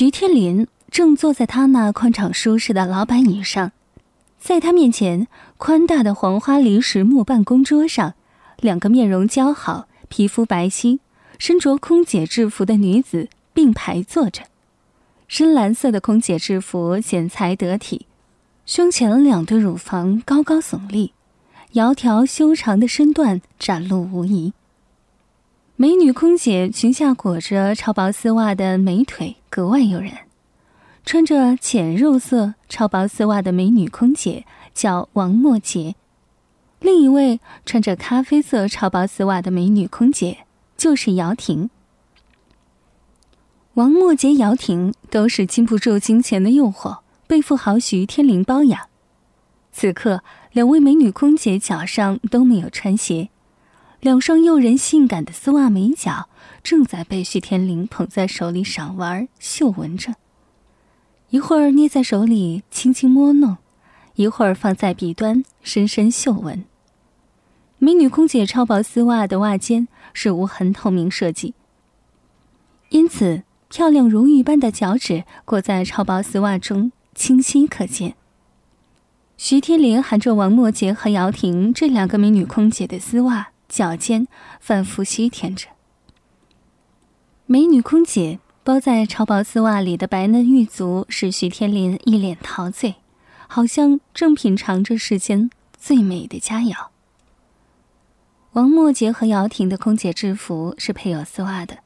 徐天林正坐在他那宽敞舒适的老板椅上，在他面前宽大的黄花梨实木办公桌上，两个面容姣好、皮肤白皙、身着空姐制服的女子并排坐着。深蓝色的空姐制服剪裁得体，胸前两对乳房高高耸立，窈窕修长的身段展露无遗。美女空姐裙下裹着超薄丝袜的美腿格外诱人。穿着浅肉色超薄丝袜的美女空姐叫王墨洁，另一位穿着咖啡色超薄丝袜的美女空姐就是姚婷。王墨洁、姚婷都是经不住金钱的诱惑，被富豪徐天林包养。此刻，两位美女空姐脚上都没有穿鞋。两双诱人性感的丝袜美脚正在被徐天林捧在手里赏玩嗅闻着，一会儿捏在手里轻轻摸弄，一会儿放在鼻端深深嗅闻。美女空姐超薄丝袜的袜尖是无痕透明设计，因此漂亮如玉般的脚趾裹在超薄丝袜中清晰可见。徐天林含着王墨洁和姚婷这两个美女空姐的丝袜。脚尖反复吸舔着，美女空姐包在超薄丝袜里的白嫩玉足，使徐天林一脸陶醉，好像正品尝着世间最美的佳肴。王默洁和姚婷的空姐制服是配有丝袜的，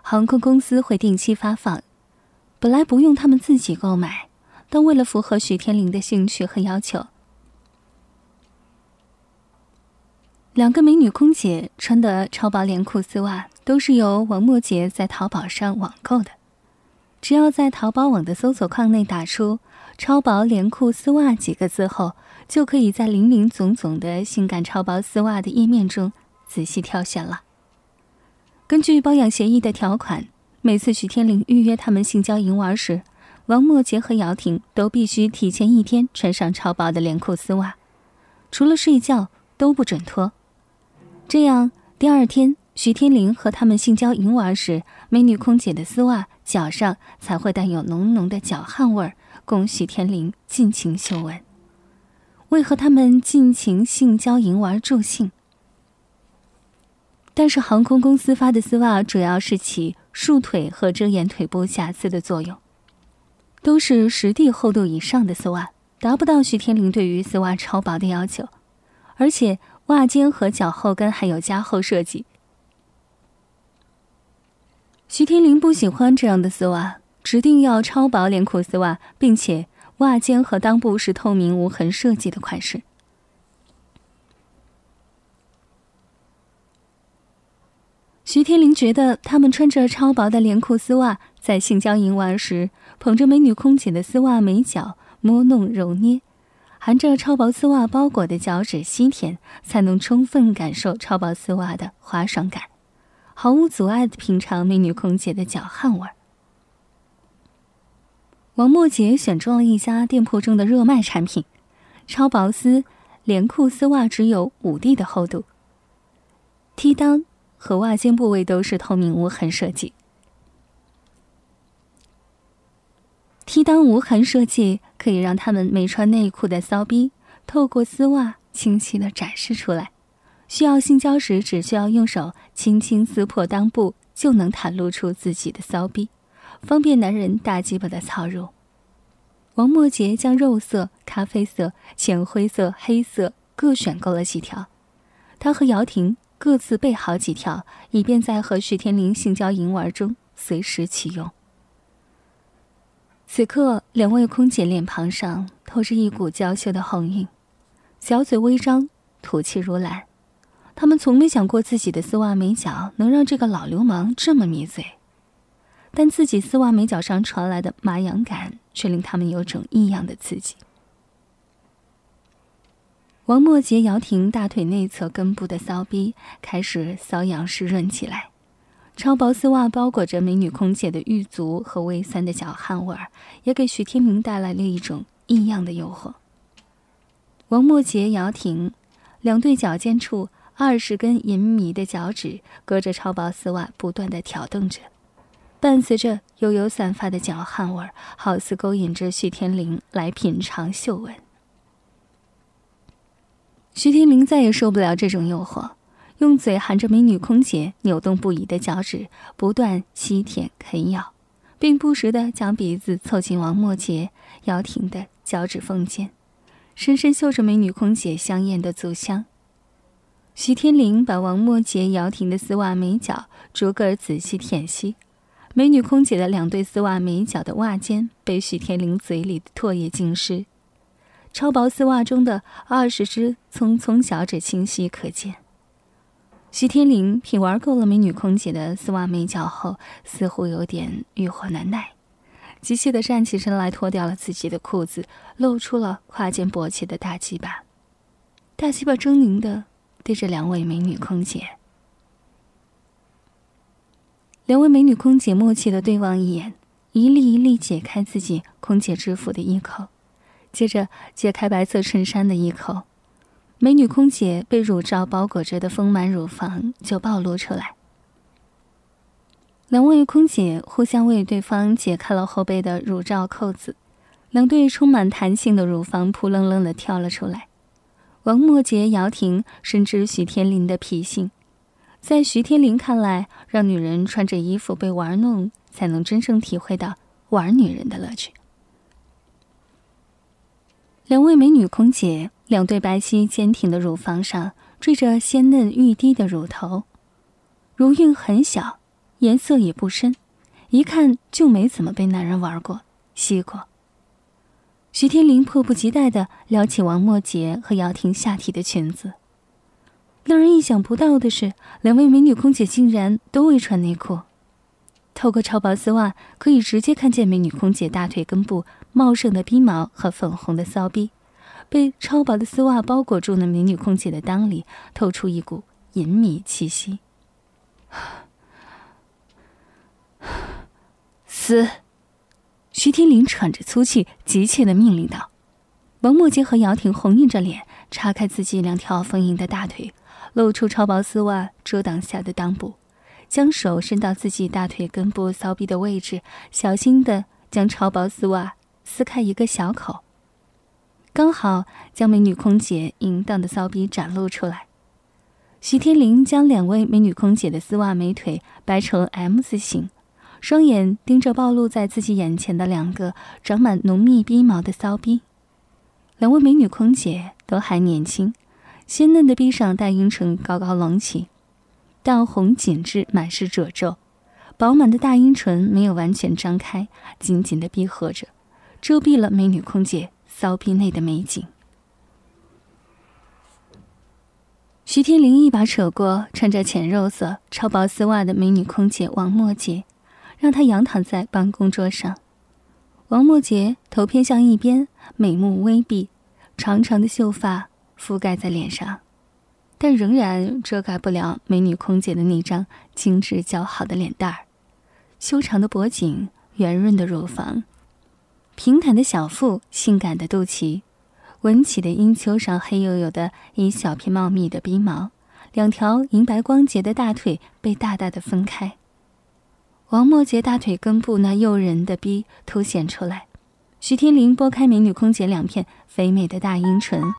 航空公司会定期发放，本来不用他们自己购买，但为了符合徐天林的兴趣和要求。两个美女空姐穿的超薄连裤丝袜都是由王默洁在淘宝上网购的。只要在淘宝网的搜索框内打出“超薄连裤丝袜”几个字后，就可以在林林总总的性感超薄丝袜的页面中仔细挑选了。根据包养协议的条款，每次徐天林预约他们性交淫玩时，王默洁和姚婷都必须提前一天穿上超薄的连裤丝袜，除了睡觉都不准脱。这样，第二天徐天林和他们性交淫玩时，美女空姐的丝袜脚上才会带有浓浓的脚汗味儿，供徐天林尽情嗅闻，为和他们尽情性交淫玩助兴。但是航空公司发的丝袜主要是起束腿和遮掩腿部瑕疵的作用，都是实地厚度以上的丝袜，达不到徐天林对于丝袜超薄的要求，而且。袜尖和脚后跟还有加厚设计。徐天林不喜欢这样的丝袜，指定要超薄连裤丝袜，并且袜尖和裆部是透明无痕设计的款式。徐天林觉得他们穿着超薄的连裤丝袜，在性交淫玩时，捧着美女空姐的丝袜美脚摸弄揉捏。含着超薄丝袜包裹的脚趾吸甜，才能充分感受超薄丝袜的滑爽感，毫无阻碍的品尝美女空姐的脚汗味儿。王默洁选中了一家店铺中的热卖产品，超薄丝连裤丝袜只有五 D 的厚度，T 裆和袜尖部位都是透明无痕设计。T 裆无痕设计可以让他们没穿内裤的骚逼透过丝袜清晰的展示出来，需要性交时只需要用手轻轻撕破裆部就能袒露出自己的骚逼，方便男人大鸡巴的操入。王默杰将肉色、咖啡色、浅灰色、黑色各选购了几条，他和姚婷各自备好几条，以便在和徐天林性交淫玩中随时启用。此刻，两位空姐脸庞上透着一股娇羞的红晕，小嘴微张，吐气如兰。他们从没想过自己的丝袜美脚能让这个老流氓这么迷嘴，但自己丝袜美脚上传来的麻痒感却令他们有种异样的刺激。王默洁、姚婷大腿内侧根部的骚逼开始瘙痒湿润起来。超薄丝袜包裹着美女空姐的玉足和微酸的脚汗味儿，也给徐天明带来了一种异样的诱惑。王默洁、姚婷两对脚尖处二十根银迷的脚趾，隔着超薄丝袜不断的挑动着，伴随着悠悠散发的脚汗味儿，好似勾引着徐天林来品尝嗅闻。徐天林再也受不了这种诱惑，用嘴含着美女空姐扭动不已的脚趾，不断吸舔啃咬，并不时的将鼻子凑近王默杰、姚婷的脚趾缝间，深深嗅着美女空姐香艳的足香。徐天林把王默杰、姚婷的丝袜美脚逐个仔细舔吸，美女空姐的两对丝袜美脚的袜尖被徐天林嘴里的唾液浸湿。超薄丝袜中的二十只葱葱小指清晰可见。徐天林品玩够了美女空姐的丝袜美脚后，似乎有点欲火难耐，急切地站起身来，脱掉了自己的裤子，露出了胯间勃起的大鸡巴。大鸡巴狰狞地对着两位美女空姐。两位美女空姐默契地对望一眼，一粒一粒解开自己空姐制服的衣扣。接着解开白色衬衫的衣扣，美女空姐被乳罩包裹着的丰满乳房就暴露出来。两位空姐互相为对方解开了后背的乳罩扣子，两对充满弹性的乳房扑棱棱的跳了出来。王默杰、姚婷深知徐天林的脾性，在徐天林看来，让女人穿着衣服被玩弄，才能真正体会到玩女人的乐趣。两位美女空姐，两对白皙坚挺的乳房上缀着鲜嫩欲滴的乳头，乳晕很小，颜色也不深，一看就没怎么被男人玩过、吸过。徐天林迫不及待地撩起王墨杰和姚婷下体的裙子。让人意想不到的是，两位美女空姐竟然都未穿内裤。透过超薄丝袜，可以直接看见美女空姐大腿根部茂盛的逼毛和粉红的骚逼。被超薄的丝袜包裹住的美女空姐的裆里，透出一股隐秘气息。死！徐天林喘着粗气，急切的命令道。王墨杰和姚婷红硬着脸，叉开自己两条丰盈的大腿，露出超薄丝袜遮挡下的裆部。将手伸到自己大腿根部骚逼的位置，小心的将超薄丝袜撕开一个小口，刚好将美女空姐淫荡的骚逼展露出来。徐天林将两位美女空姐的丝袜美腿掰成 M 字形，双眼盯着暴露在自己眼前的两个长满浓密逼毛的骚逼。两位美女空姐都还年轻，鲜嫩的逼上大阴唇高高隆起。淡红紧致，满是褶皱，饱满的大阴唇没有完全张开，紧紧的闭合着，遮蔽了美女空姐骚逼内的美景。徐天林一把扯过穿着浅肉色超薄丝袜的美女空姐王墨杰，让她仰躺在办公桌上。王墨杰头偏向一边，美目微闭，长长的秀发覆盖在脸上。但仍然遮盖不了美女空姐的那张精致姣好的脸蛋儿，修长的脖颈，圆润的乳房，平坦的小腹，性感的肚脐，纹起的阴丘上黑黝黝的一小片茂密的鼻毛，两条银白光洁的大腿被大大的分开，王默杰大腿根部那诱人的逼凸显出来，徐天林拨开美女空姐两片肥美的大阴唇，